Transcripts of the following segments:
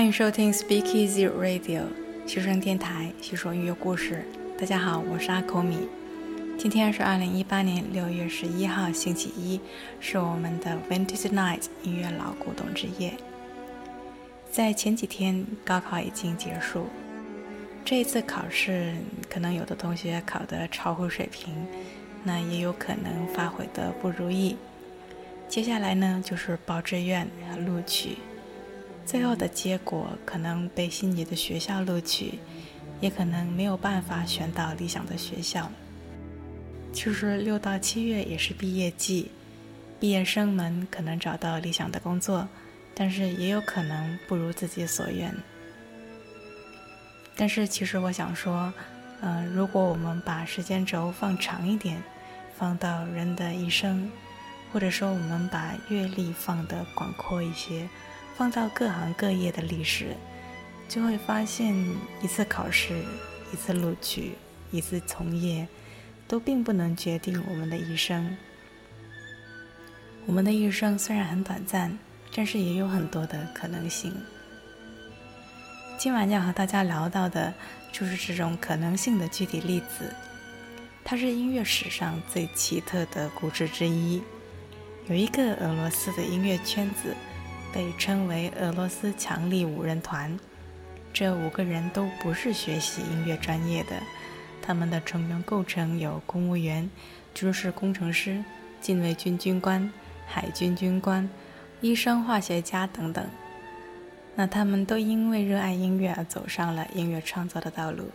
欢迎收听 Speak Easy Radio 学生电台，叙说音乐故事。大家好，我是阿口米。今天是二零一八年六月十一号，星期一，是我们的 Vintage Night 音乐老古董之夜。在前几天，高考已经结束。这一次考试，可能有的同学考得超乎水平，那也有可能发挥的不如意。接下来呢，就是报志愿和录取。最后的结果可能被心仪的学校录取，也可能没有办法选到理想的学校。其实六到七月也是毕业季，毕业生们可能找到理想的工作，但是也有可能不如自己所愿。但是其实我想说，嗯，如果我们把时间轴放长一点，放到人的一生，或者说我们把阅历放得广阔一些。放到各行各业的历史，就会发现一次考试、一次录取、一次从业，都并不能决定我们的一生。我们的一生虽然很短暂，但是也有很多的可能性。今晚要和大家聊到的，就是这种可能性的具体例子。它是音乐史上最奇特的故事之一。有一个俄罗斯的音乐圈子。被称为俄罗斯强力五人团，这五个人都不是学习音乐专业的，他们的成员构成有公务员、军事工程师、禁卫军军官、海军军官、医生、化学家等等。那他们都因为热爱音乐而走上了音乐创作的道路。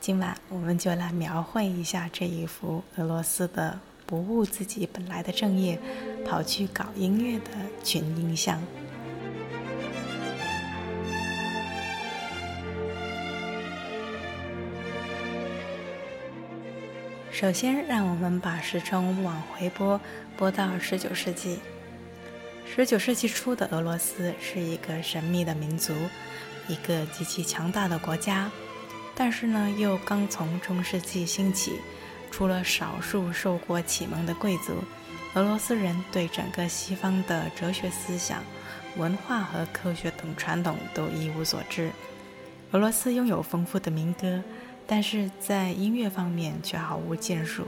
今晚我们就来描绘一下这一幅俄罗斯的。不务自己本来的正业，跑去搞音乐的群英像。首先，让我们把时钟往回拨，拨到十九世纪。十九世纪初的俄罗斯是一个神秘的民族，一个极其强大的国家，但是呢，又刚从中世纪兴起。除了少数受过启蒙的贵族，俄罗斯人对整个西方的哲学思想、文化和科学等传统都一无所知。俄罗斯拥有丰富的民歌，但是在音乐方面却毫无建树。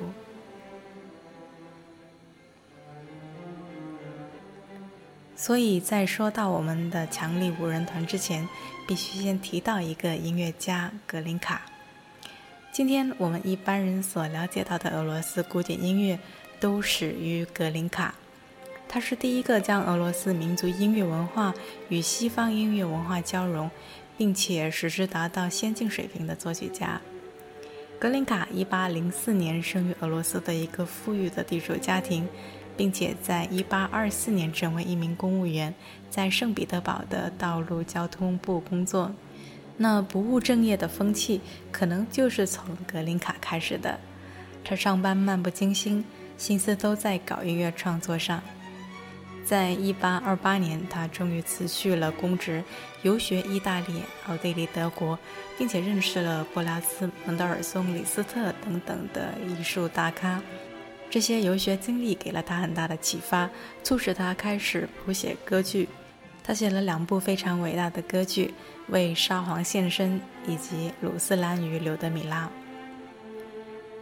所以在说到我们的强力五人团之前，必须先提到一个音乐家格林卡。今天我们一般人所了解到的俄罗斯古典音乐，都始于格林卡。他是第一个将俄罗斯民族音乐文化与西方音乐文化交融，并且使之达到先进水平的作曲家。格林卡1804年生于俄罗斯的一个富裕的地主家庭，并且在1824年成为一名公务员，在圣彼得堡的道路交通部工作。那不务正业的风气，可能就是从格林卡开始的。他上班漫不经心，心思都在搞音乐创作上。在一八二八年，他终于辞去了公职，游学意大利、奥地利、德国，并且认识了布拉斯、门德尔松、李斯特等等的艺术大咖。这些游学经历给了他很大的启发，促使他开始谱写歌剧。他写了两部非常伟大的歌剧。为沙皇献身，以及《鲁斯兰与柳德米拉》。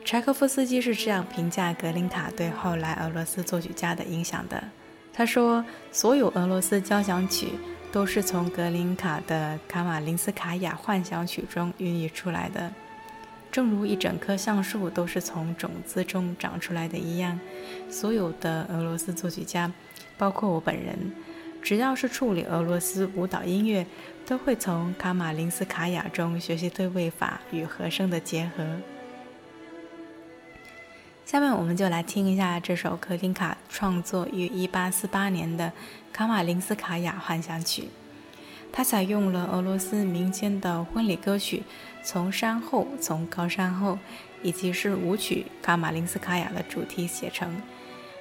柴可夫斯基是这样评价格林卡对后来俄罗斯作曲家的影响的：他说，所有俄罗斯交响曲都是从格林卡的《卡马林斯卡娅幻想曲》中孕育出来的，正如一整棵橡树都是从种子中长出来的一样。所有的俄罗斯作曲家，包括我本人。只要是处理俄罗斯舞蹈音乐，都会从卡马林斯卡娅中学习对位法与和声的结合。下面我们就来听一下这首格林卡创作于1848年的《卡马林斯卡娅幻想曲》。它采用了俄罗斯民间的婚礼歌曲《从山后，从高山后》，以及是舞曲《卡马林斯卡娅》的主题写成。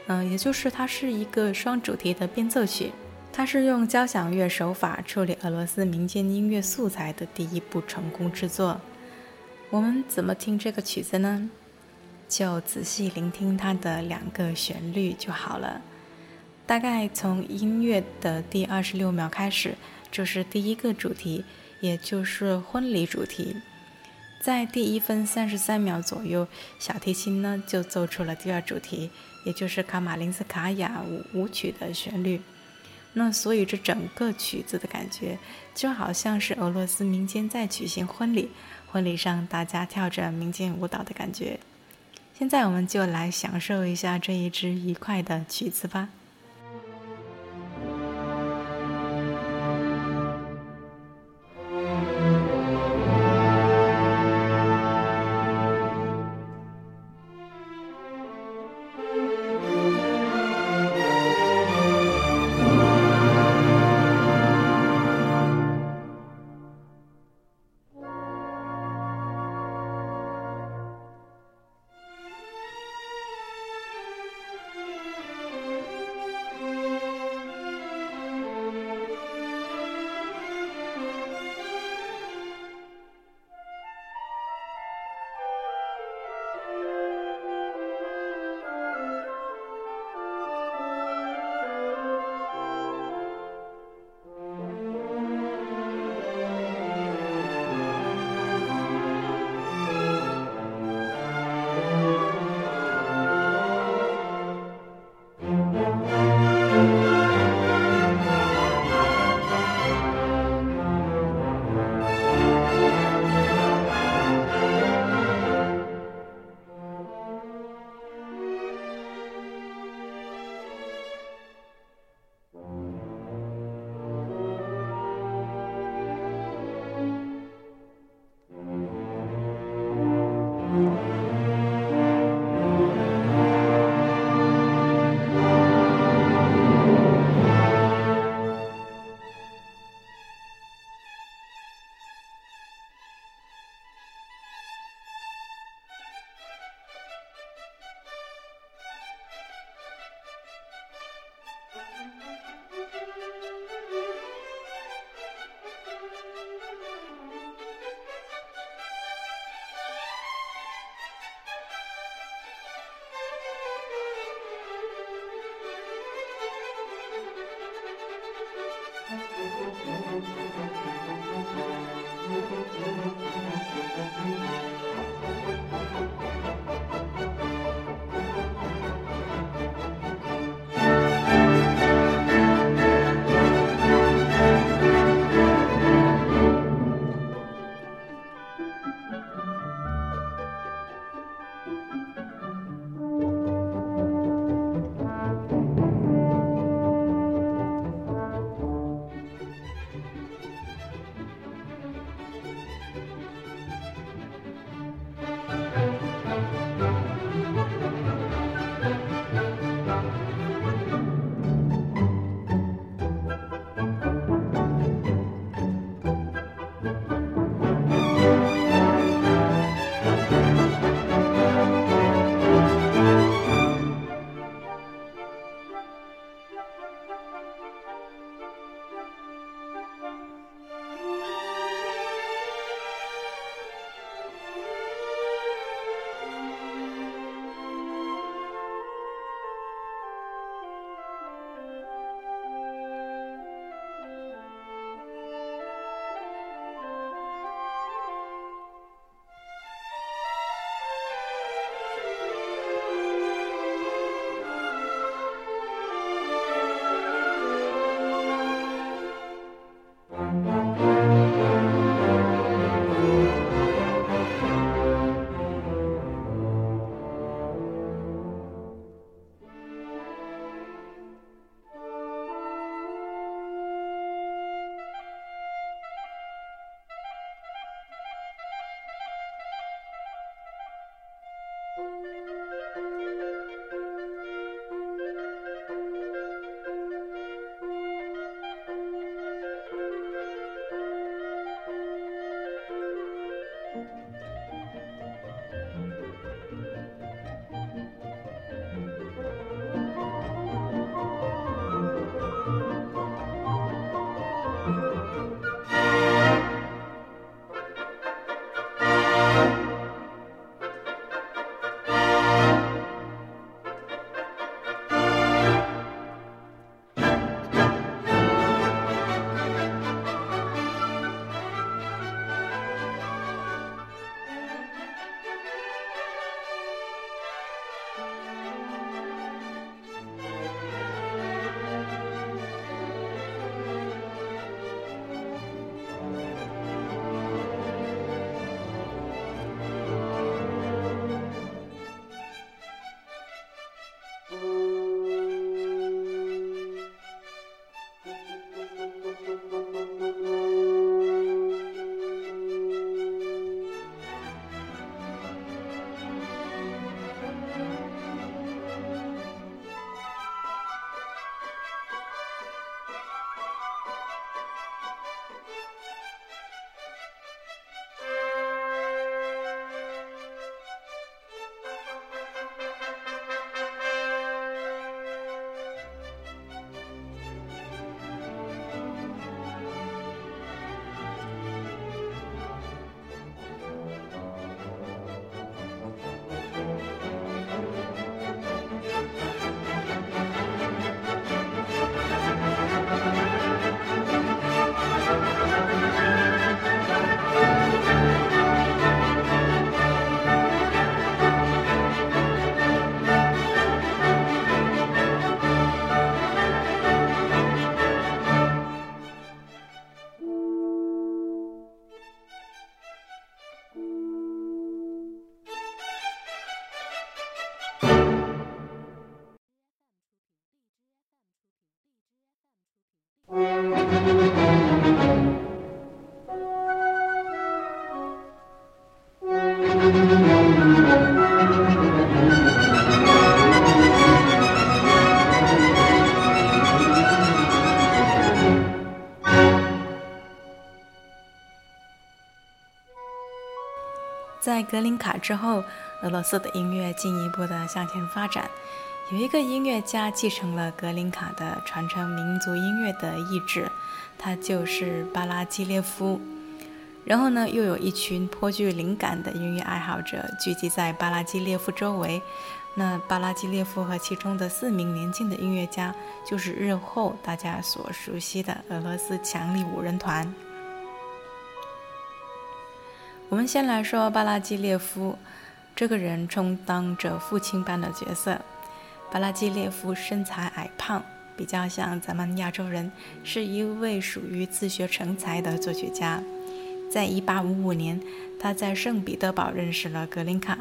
嗯，也就是它是一个双主题的变奏曲。它是用交响乐手法处理俄罗斯民间音乐素材的第一部成功之作。我们怎么听这个曲子呢？就仔细聆听它的两个旋律就好了。大概从音乐的第二十六秒开始，就是第一个主题，也就是婚礼主题。在第一分三十三秒左右，小提琴呢就奏出了第二主题，也就是卡马林斯卡娅舞舞曲的旋律。那所以这整个曲子的感觉就好像是俄罗斯民间在举行婚礼，婚礼上大家跳着民间舞蹈的感觉。现在我们就来享受一下这一支愉快的曲子吧。在格林卡之后，俄罗斯的音乐进一步的向前发展。有一个音乐家继承了格林卡的传承民族音乐的意志，他就是巴拉基列夫。然后呢，又有一群颇具灵感的音乐爱好者聚集在巴拉基列夫周围。那巴拉基列夫和其中的四名年轻的音乐家，就是日后大家所熟悉的俄罗斯强力五人团。我们先来说巴拉基列夫，这个人充当着父亲般的角色。巴拉基列夫身材矮胖，比较像咱们亚洲人，是一位属于自学成才的作曲家。在1855年，他在圣彼得堡认识了格林卡，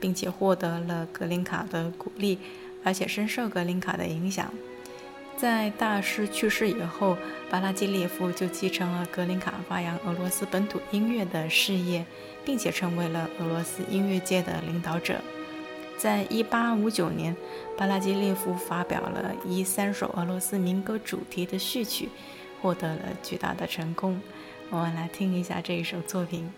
并且获得了格林卡的鼓励，而且深受格林卡的影响。在大师去世以后，巴拉基列夫就继承了格林卡发扬俄罗斯本土音乐的事业，并且成为了俄罗斯音乐界的领导者。在一八五九年，巴拉基列夫发表了以三首俄罗斯民歌主题的序曲，获得了巨大的成功。我们来听一下这一首作品。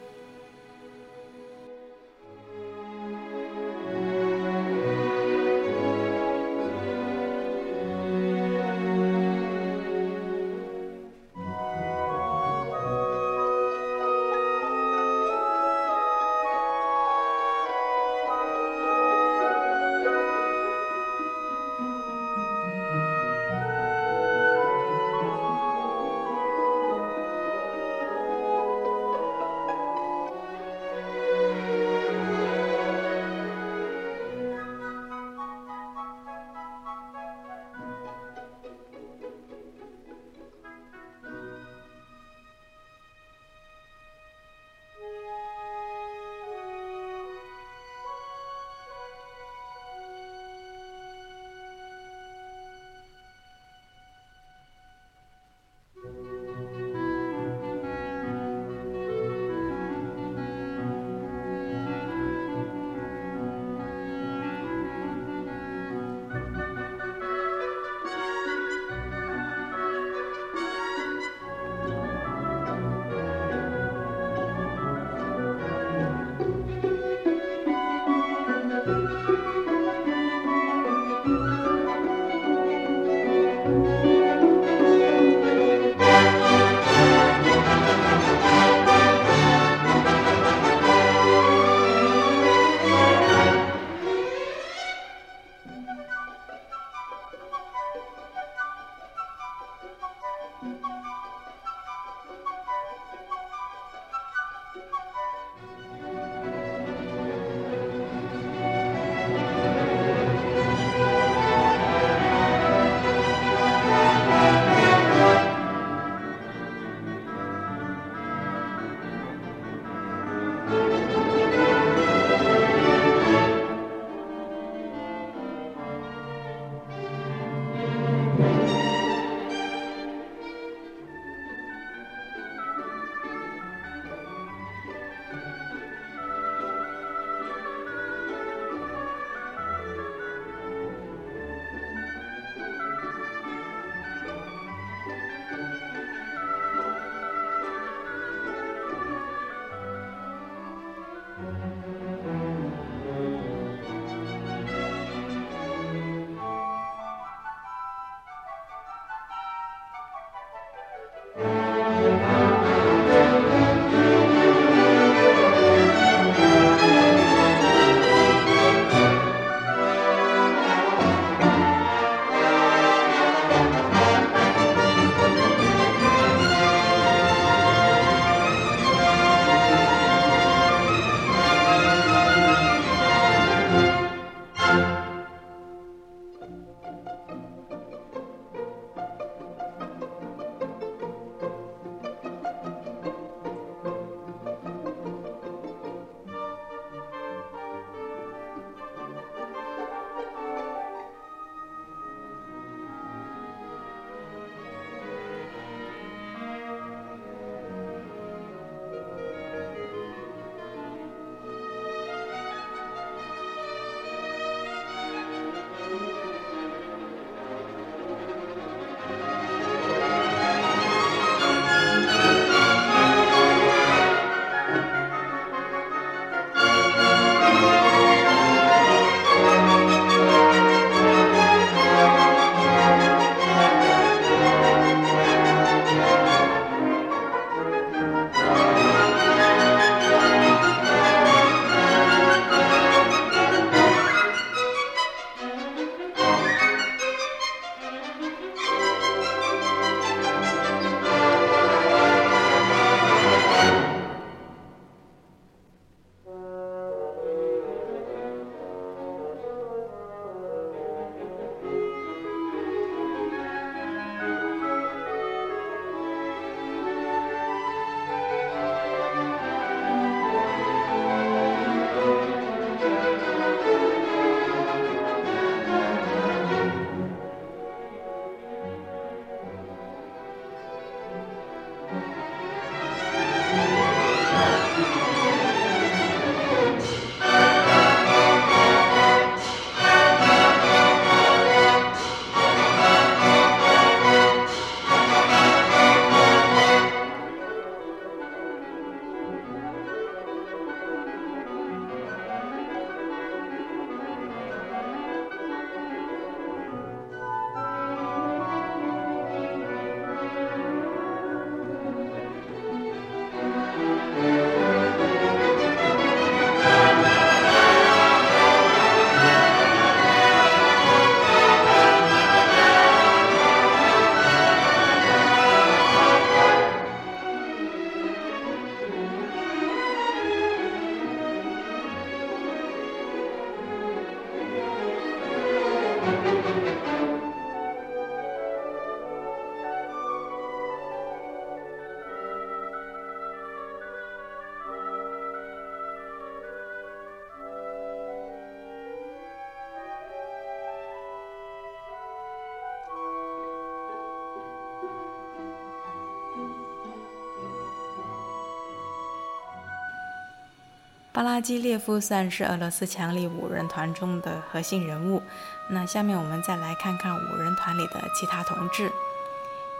基列夫算是俄罗斯强力五人团中的核心人物。那下面我们再来看看五人团里的其他同志。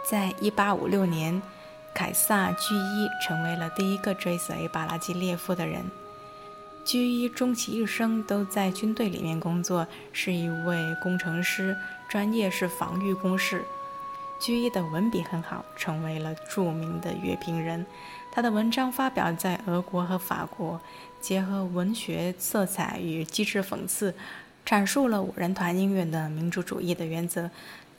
在1856年，凯撒居伊成为了第一个追随巴拉基列夫的人。居伊终其一生都在军队里面工作，是一位工程师，专业是防御工事。居伊的文笔很好，成为了著名的乐评人。他的文章发表在俄国和法国，结合文学色彩与机智讽刺，阐述了五人团音乐的民主主义的原则，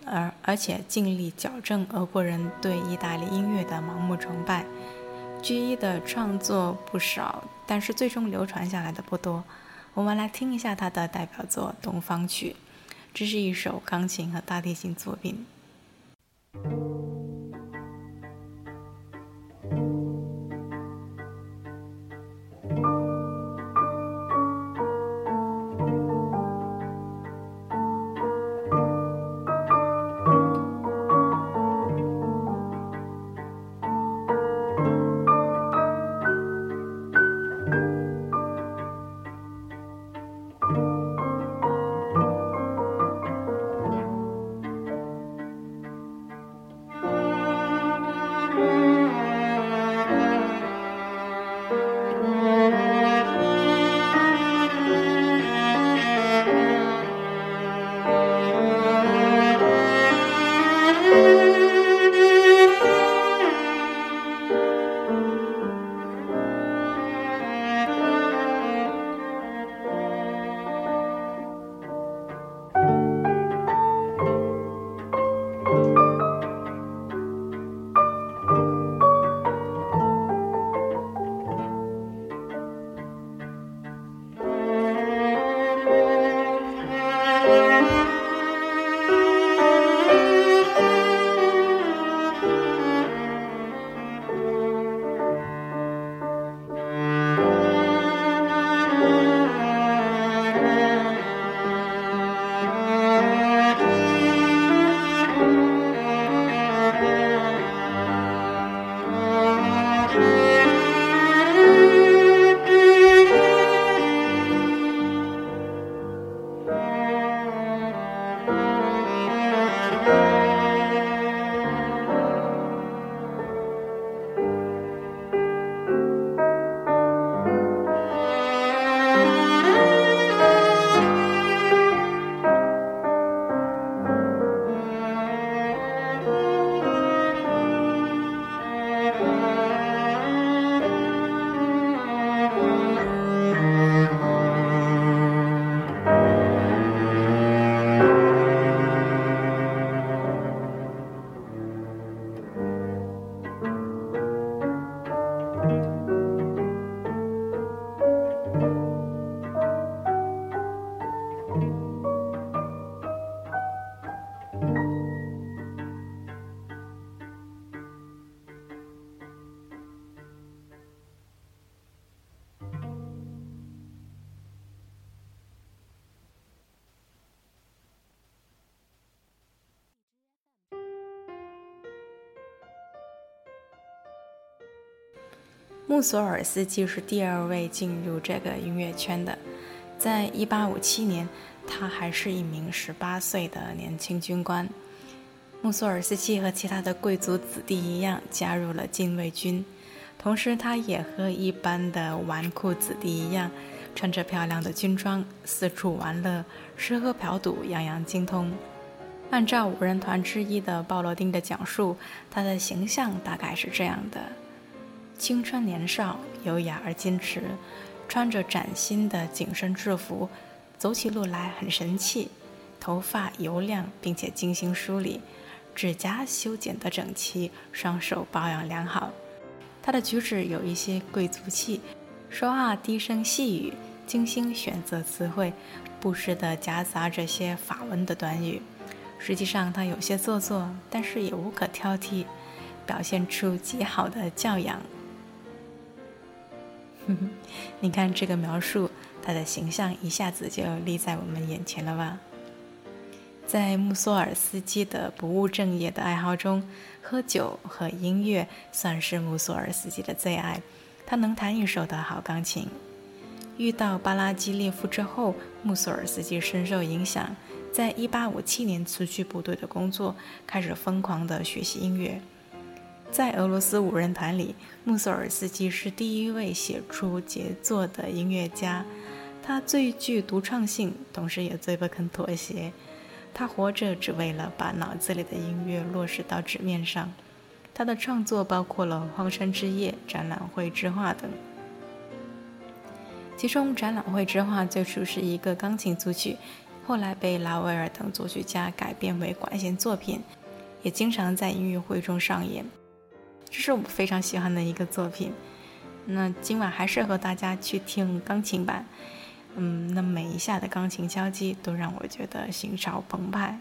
而而且尽力矫正俄国人对意大利音乐的盲目崇拜。居一的创作不少，但是最终流传下来的不多。我们来听一下他的代表作《东方曲》，这是一首钢琴和大提琴作品。Thank you. 穆索尔斯基是第二位进入这个音乐圈的。在1857年，他还是一名18岁的年轻军官。穆索尔斯基和其他的贵族子弟一样，加入了禁卫军。同时，他也和一般的纨绔子弟一样，穿着漂亮的军装，四处玩乐，吃喝嫖赌，样样精通。按照五人团之一的鲍罗丁的讲述，他的形象大概是这样的。青春年少，优雅而矜持，穿着崭新的紧身制服，走起路来很神气。头发油亮并且精心梳理，指甲修剪得整齐，双手保养良好。他的举止有一些贵族气，说话低声细语，精心选择词汇，不时地夹杂着些法文的短语。实际上，他有些做作，但是也无可挑剔，表现出极好的教养。你看这个描述，他的形象一下子就立在我们眼前了吧？在穆索尔斯基的不务正业的爱好中，喝酒和音乐算是穆索尔斯基的最爱。他能弹一手的好钢琴。遇到巴拉基列夫之后，穆索尔斯基深受影响。在一八五七年辞去部队的工作，开始疯狂地学习音乐。在俄罗斯五人团里，穆索尔斯基是第一位写出杰作的音乐家。他最具独创性，同时也最不肯妥协。他活着只为了把脑子里的音乐落实到纸面上。他的创作包括了《荒山之夜》《展览会之画》等。其中，《展览会之画》最初是一个钢琴组曲。后来被拉威尔等作曲家改编为管弦作品，也经常在音乐会中上演。这是我非常喜欢的一个作品。那今晚还是和大家去听钢琴版。嗯，那每一下的钢琴敲击都让我觉得心潮澎湃。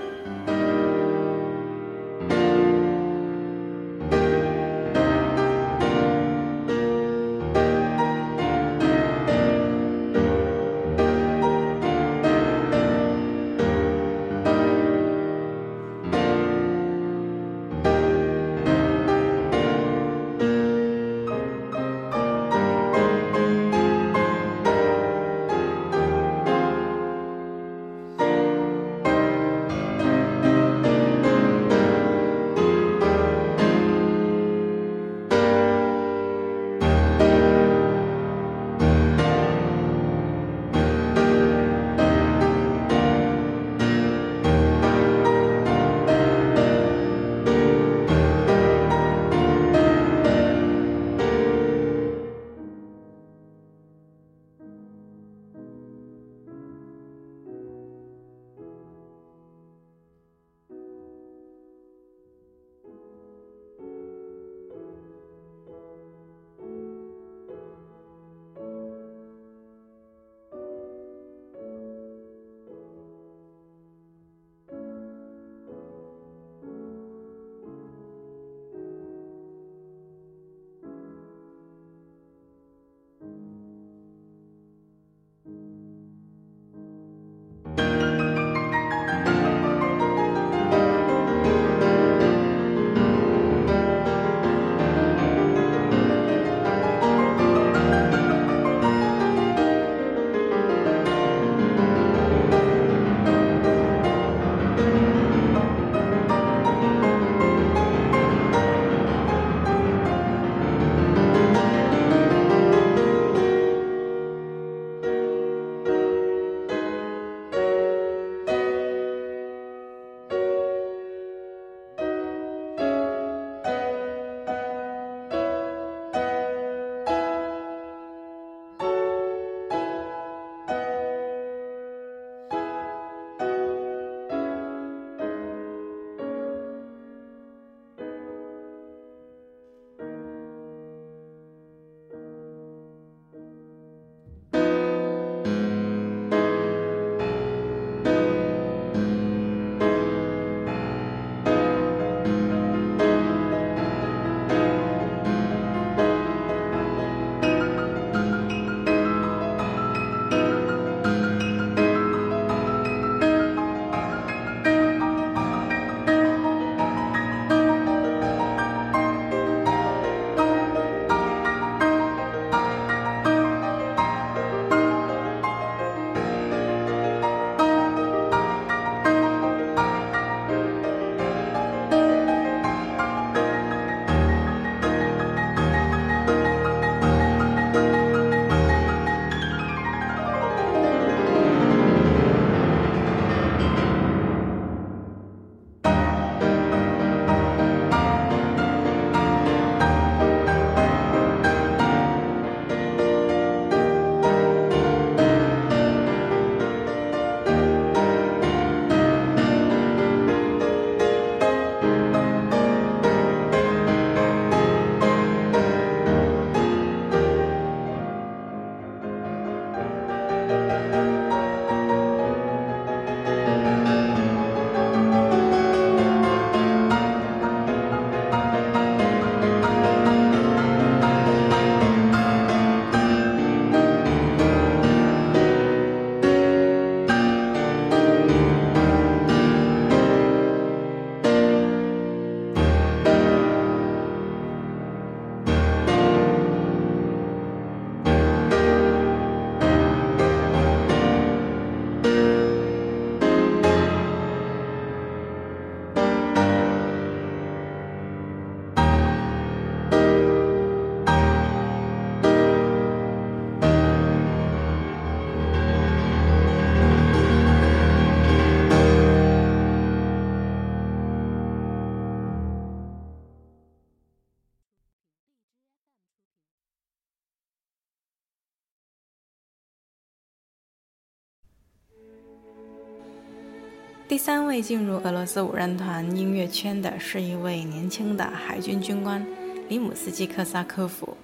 第三位进入俄罗斯五人团音乐圈的是一位年轻的海军军官里姆斯基克萨科夫。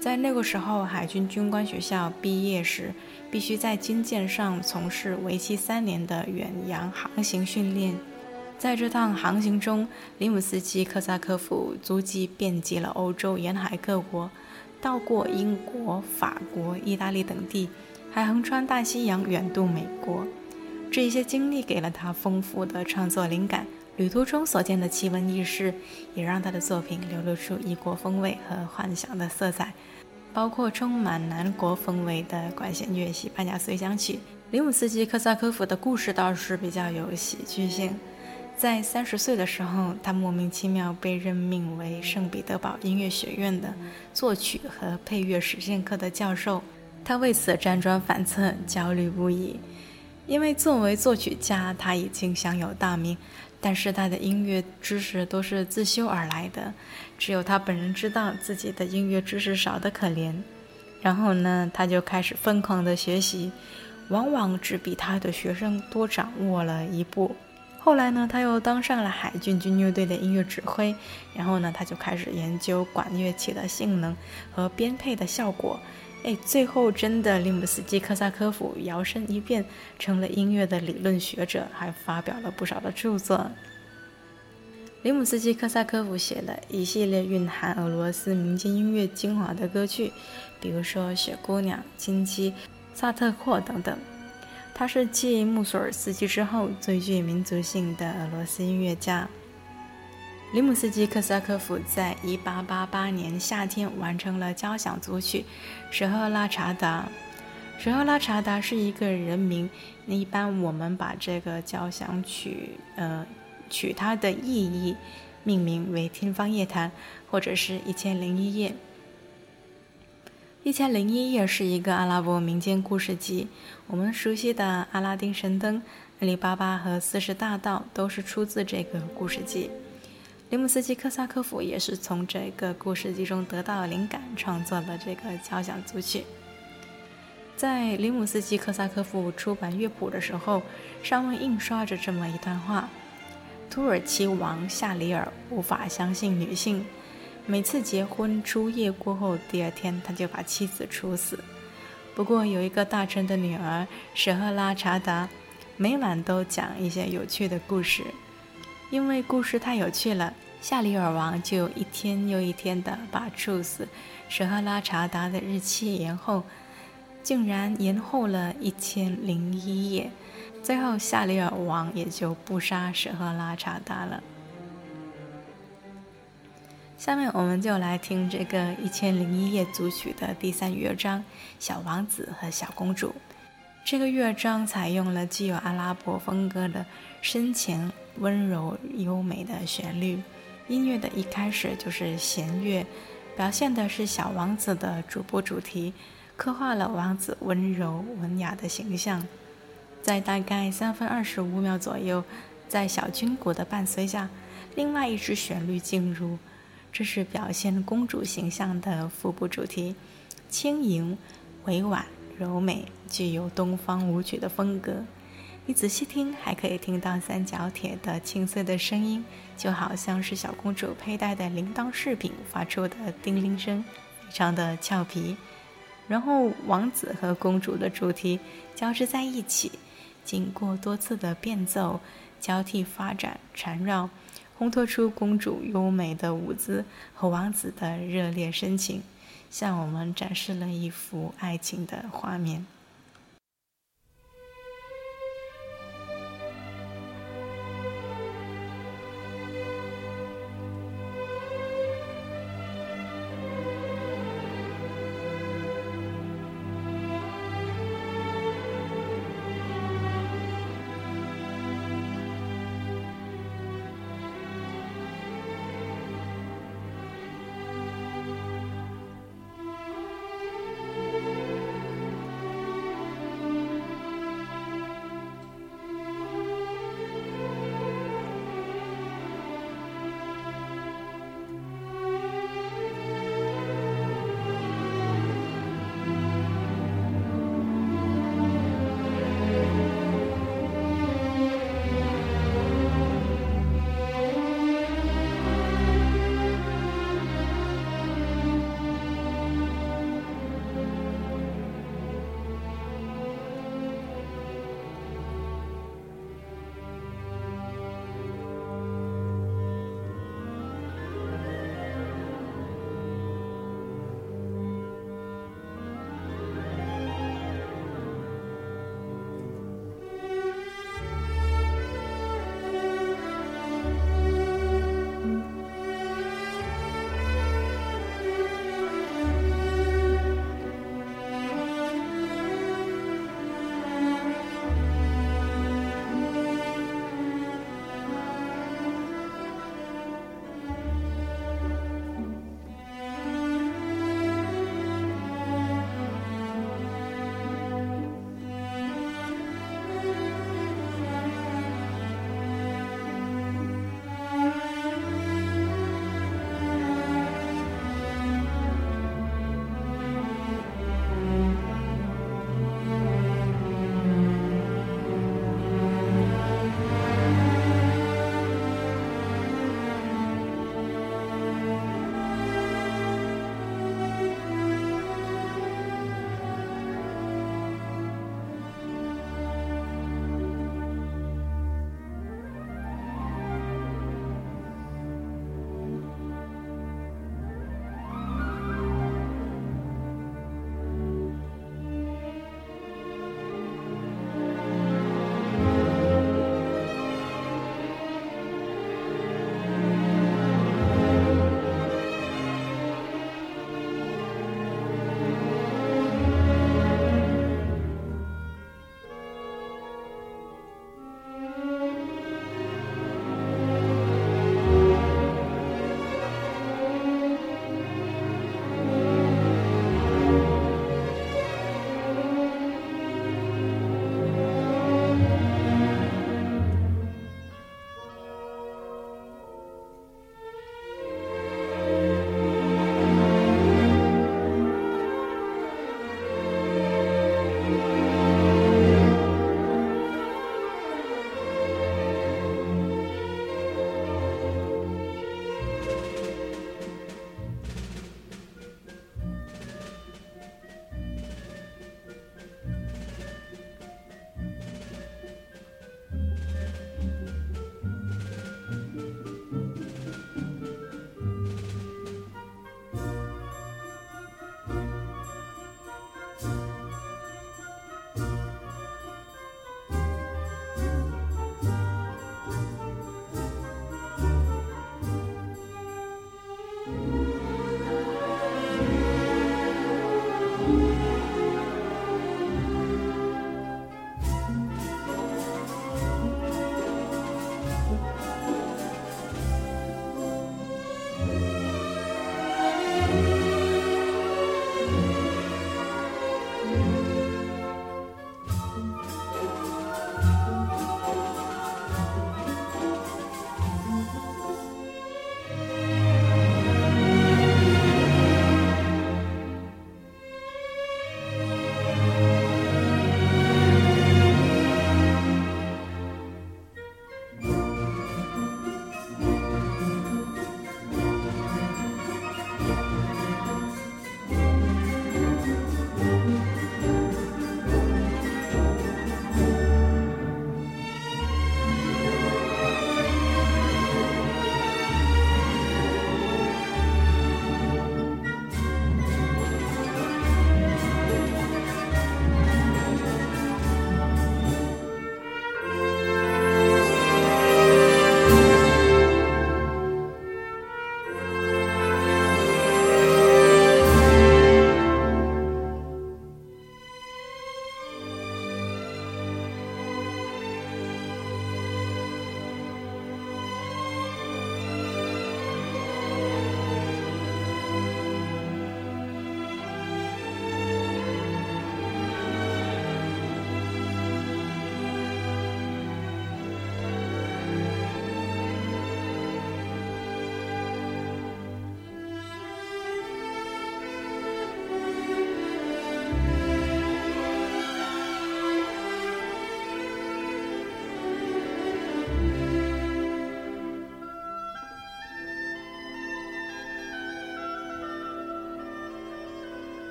在那个时候，海军军官学校毕业时，必须在军舰上从事为期三年的远洋航行训练。在这趟航行中，里姆斯基克萨科夫足迹遍及了欧洲沿海各国，到过英国、法国、意大利等地，还横穿大西洋远渡美国。这些经历给了他丰富的创作灵感，旅途中所见的奇闻异事，也让他的作品流露出异国风味和幻想的色彩。包括充满南国风味的管弦乐《西班牙随想曲》。里姆斯基科萨科夫的故事倒是比较有喜剧性。在三十岁的时候，他莫名其妙被任命为圣彼得堡音乐学院的作曲和配乐实践课的教授。他为此辗转反侧，焦虑不已，因为作为作曲家，他已经享有大名。但是他的音乐知识都是自修而来的，只有他本人知道自己的音乐知识少得可怜。然后呢，他就开始疯狂的学习，往往只比他的学生多掌握了一步。后来呢，他又当上了海军军乐队的音乐指挥。然后呢，他就开始研究管乐器的性能和编配的效果。哎，最后真的，利姆斯基科萨科夫摇身一变成了音乐的理论学者，还发表了不少的著作。林姆斯基科萨科夫写了一系列蕴含俄罗斯民间音乐精华的歌曲，比如说《雪姑娘》《金鸡》《萨特阔》等等。他是继穆索尔斯基之后最具民族性的俄罗斯音乐家。里姆斯基科萨科夫在1888年夏天完成了交响组曲《舍赫拉查达》。舍赫拉查达是一个人名，那一般我们把这个交响曲，呃，取它的意义，命名为《天方夜谭》或者是一千零一夜。一千零一夜是一个阿拉伯民间故事集，我们熟悉的《阿拉丁神灯》《阿里巴巴》和《四十大盗》都是出自这个故事集。里姆斯基科萨科夫也是从这个故事集中得到灵感，创作了这个交响组曲。在里姆斯基科萨科夫出版乐谱的时候，上面印刷着这么一段话：土耳其王夏里尔无法相信女性，每次结婚初夜过后，第二天他就把妻子处死。不过有一个大臣的女儿舍赫拉查达，每晚都讲一些有趣的故事。因为故事太有趣了，夏里尔王就一天又一天地把处死舍赫拉查达的日期延后，竟然延后了一千零一夜。最后，夏里尔王也就不杀舍赫拉查达了。下面我们就来听这个《一千零一夜》组曲的第三乐章《小王子和小公主》。这个乐章采用了具有阿拉伯风格的深情。温柔优美的旋律，音乐的一开始就是弦乐，表现的是小王子的主播主题，刻画了王子温柔文雅的形象。在大概三分二十五秒左右，在小军鼓的伴随下，另外一支旋律进入，这是表现公主形象的副部主题，轻盈、委婉、柔美，具有东方舞曲的风格。你仔细听，还可以听到三角铁的清脆的声音，就好像是小公主佩戴的铃铛饰品发出的叮铃声，非常的俏皮。然后王子和公主的主题交织在一起，经过多次的变奏，交替发展缠绕，烘托出公主优美的舞姿和王子的热烈深情，向我们展示了一幅爱情的画面。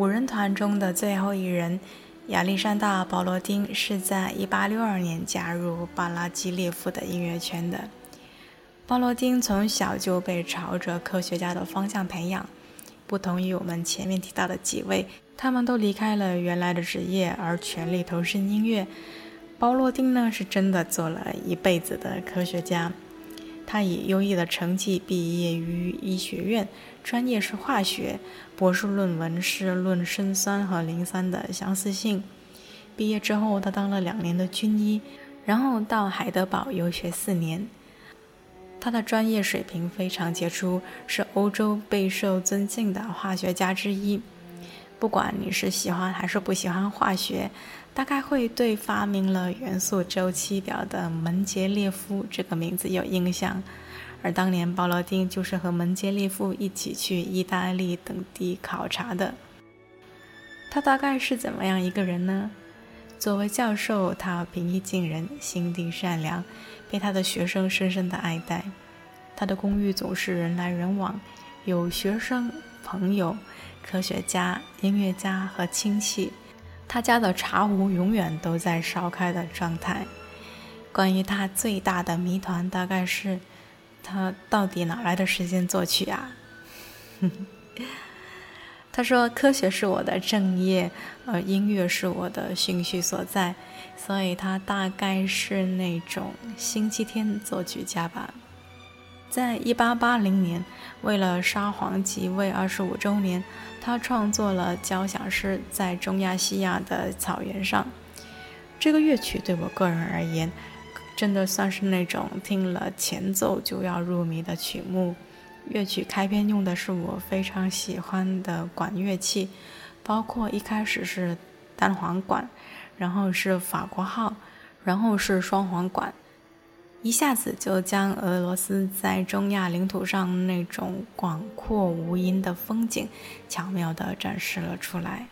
五人团中的最后一人亚历山大·保罗丁是在1862年加入巴拉基列夫的音乐圈的。保罗丁从小就被朝着科学家的方向培养，不同于我们前面提到的几位，他们都离开了原来的职业而全力投身音乐。保罗丁呢，是真的做了一辈子的科学家。他以优异的成绩毕业于医学院，专业是化学，博士论文是论砷酸和磷酸的相似性。毕业之后，他当了两年的军医，然后到海德堡游学四年。他的专业水平非常杰出，是欧洲备受尊敬的化学家之一。不管你是喜欢还是不喜欢化学，大概会对发明了元素周期表的门捷列夫这个名字有印象。而当年鲍罗丁就是和门捷列夫一起去意大利等地考察的。他大概是怎么样一个人呢？作为教授，他平易近人，心地善良，被他的学生深深的爱戴。他的公寓总是人来人往，有学生、朋友、科学家、音乐家和亲戚。他家的茶壶永远都在烧开的状态。关于他最大的谜团，大概是他到底哪来的时间作曲啊？他说：“科学是我的正业，而音乐是我的兴趣所在，所以他大概是那种星期天作曲家吧。”在一八八零年，为了沙皇即位二十五周年，他创作了交响诗《在中亚西亚的草原上》。这个乐曲对我个人而言，真的算是那种听了前奏就要入迷的曲目。乐曲开篇用的是我非常喜欢的管乐器，包括一开始是单簧管，然后是法国号，然后是双簧管。一下子就将俄罗斯在中亚领土上那种广阔无垠的风景巧妙地展示了出来。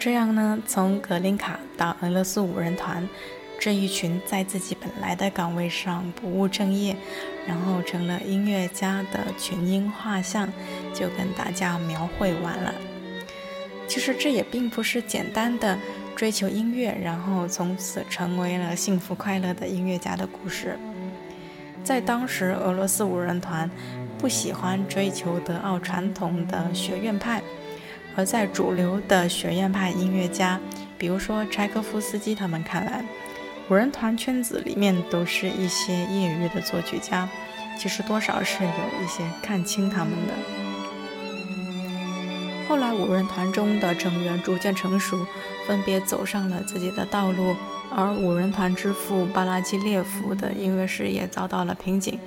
这样呢，从格林卡到俄罗斯五人团，这一群在自己本来的岗位上不务正业，然后成了音乐家的群英画像，就跟大家描绘完了。其实这也并不是简单的追求音乐，然后从此成为了幸福快乐的音乐家的故事。在当时，俄罗斯五人团不喜欢追求德奥传统的学院派，而在主流的学院派音乐家，比如说柴可夫斯基他们看来，五人团圈子里面都是一些业余的作曲家，其实多少是有一些看轻他们的。后来，五人团中的成员逐渐成熟，分别走上了自己的道路。而五人团之父巴拉基列夫的音乐事业遭到了瓶颈，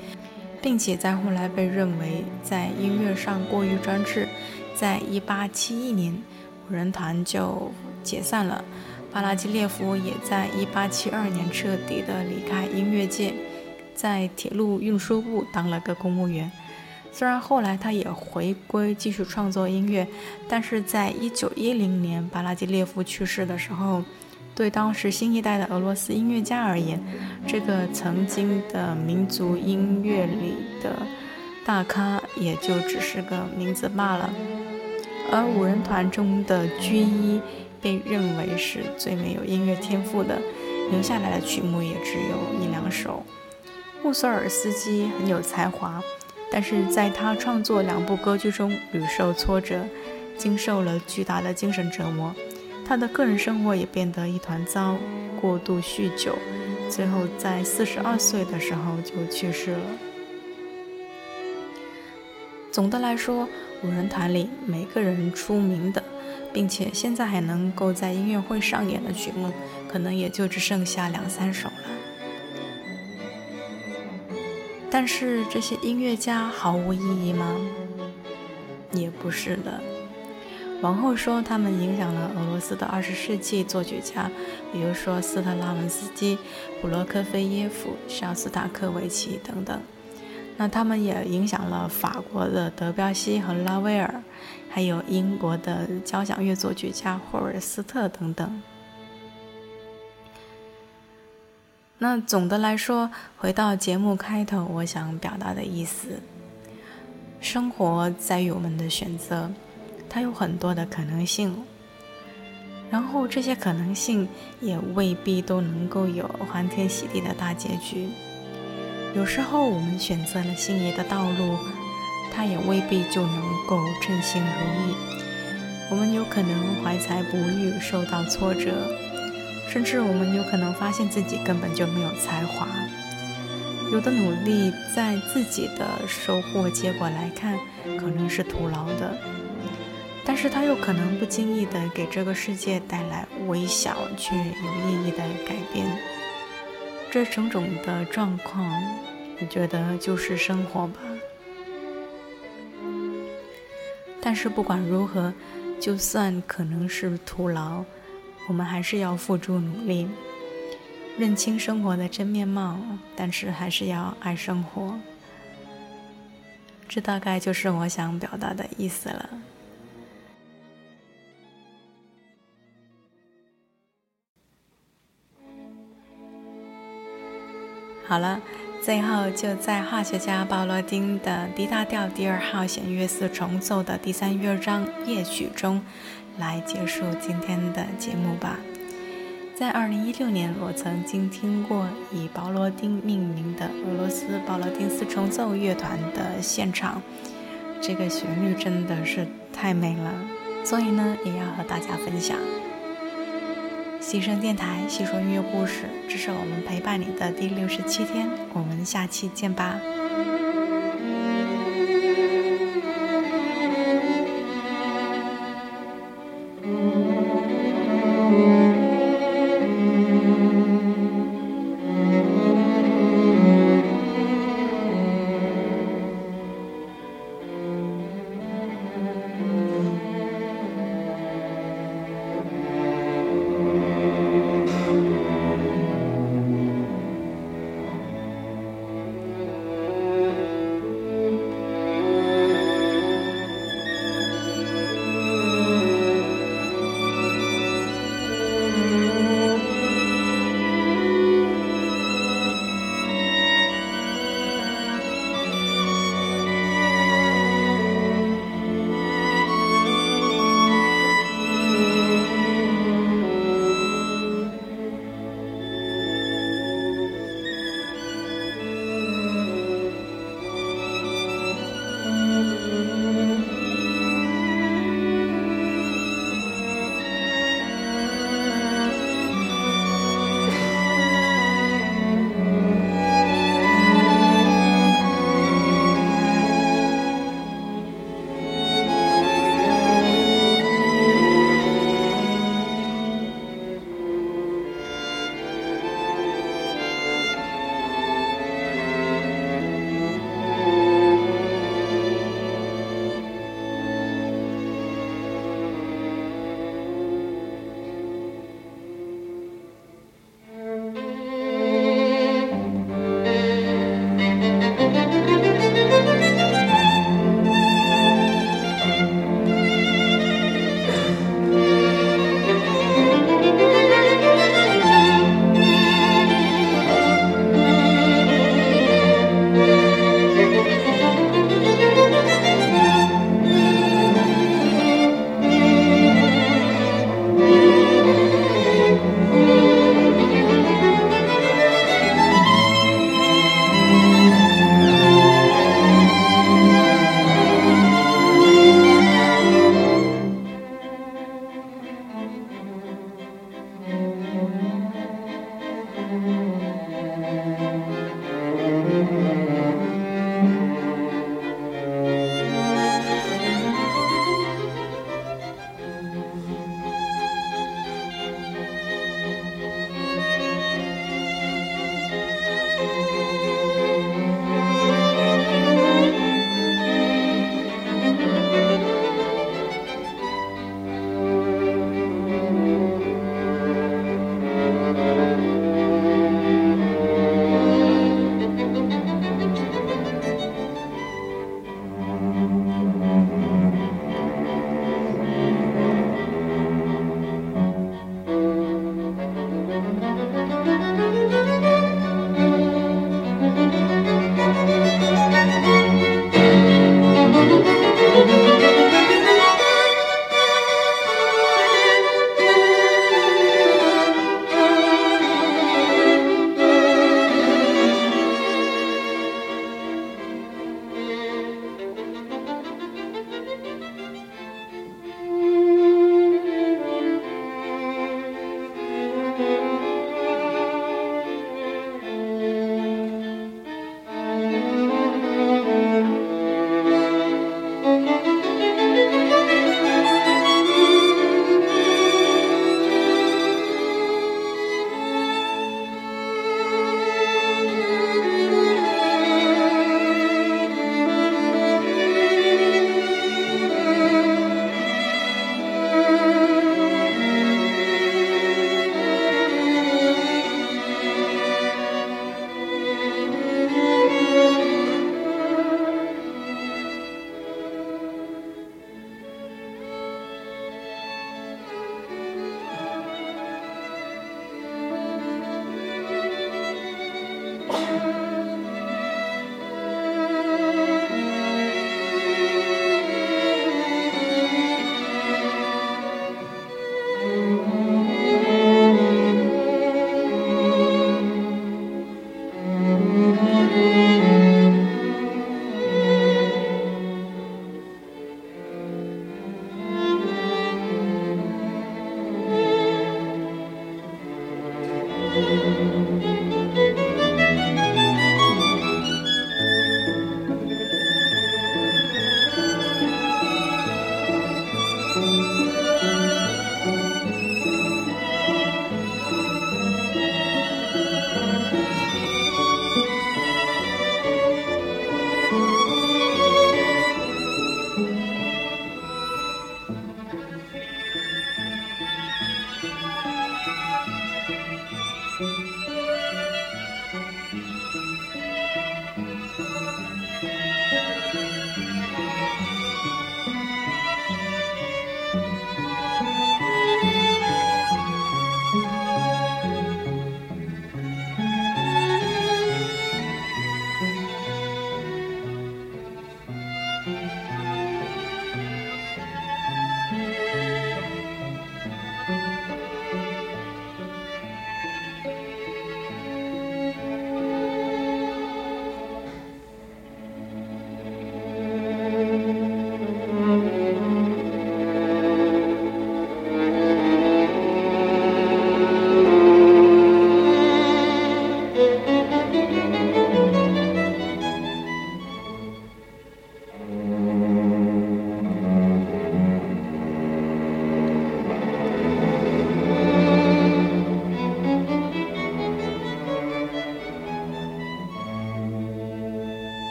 并且在后来被认为在音乐上过于专制。在一八七一年，五人团就解散了。巴拉基列夫也在一八七二年彻底的离开音乐界，在铁路运输部当了个公务员。虽然后来他也回归继续创作音乐，但是在一九一零年巴拉基列夫去世的时候。对当时新一代的俄罗斯音乐家而言，这个曾经的民族音乐里的大咖也就只是个名字罢了。而五人团中的军一被认为是最没有音乐天赋的，留下来的曲目也只有一两首。穆索尔斯基很有才华，但是在他创作两部歌剧中屡受挫折，经受了巨大的精神折磨。他的个人生活也变得一团糟，过度酗酒，最后在四十二岁的时候就去世了。总的来说，五人团里每个人出名的，并且现在还能够在音乐会上演的曲目，可能也就只剩下两三首了。但是这些音乐家毫无意义吗？也不是的。往后说，他们影响了俄罗斯的二十世纪作曲家，比如说斯特拉文斯基、普罗科菲耶夫、肖斯塔科维奇等等。那他们也影响了法国的德彪西和拉威尔，还有英国的交响乐作曲家霍尔斯特等等。那总的来说，回到节目开头，我想表达的意思：生活在于我们的选择。它有很多的可能性，然后这些可能性也未必都能够有欢天喜地的大结局。有时候我们选择了心仪的道路，它也未必就能够称心如意。我们有可能怀才不遇，受到挫折，甚至我们有可能发现自己根本就没有才华。有的努力在自己的收获结果来看，可能是徒劳的。但是它又可能不经意地给这个世界带来微小却有意义的改变。这种种的状况，我觉得就是生活吧。但是不管如何，就算可能是徒劳，我们还是要付诸努力，认清生活的真面貌。但是还是要爱生活。这大概就是我想表达的意思了。好了，最后就在化学家鲍罗丁的 D 大调第二号弦乐四重奏的第三乐章夜曲中，来结束今天的节目吧。在2016年，我曾经听过以鲍罗丁命名的俄罗斯鲍罗丁四重奏乐团的现场，这个旋律真的是太美了，所以呢，也要和大家分享。西声电台细说音乐故事，这是我们陪伴你的第六十七天，我们下期见吧。